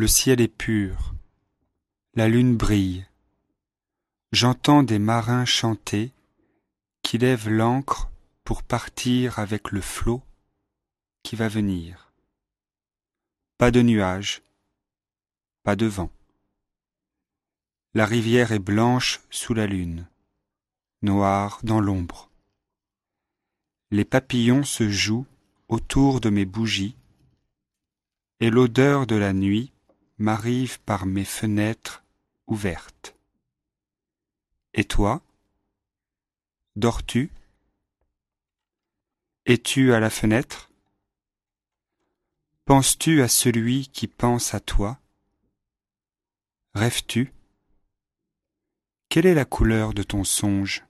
le ciel est pur, la lune brille. J'entends des marins chanter qui lèvent l'ancre pour partir avec le flot qui va venir. Pas de nuages, pas de vent. La rivière est blanche sous la lune, noire dans l'ombre. Les papillons se jouent autour de mes bougies, et l'odeur de la nuit m'arrive par mes fenêtres ouvertes. Et toi? Dors-tu? Es-tu à la fenêtre? Penses-tu à celui qui pense à toi? Rêves-tu? Quelle est la couleur de ton songe?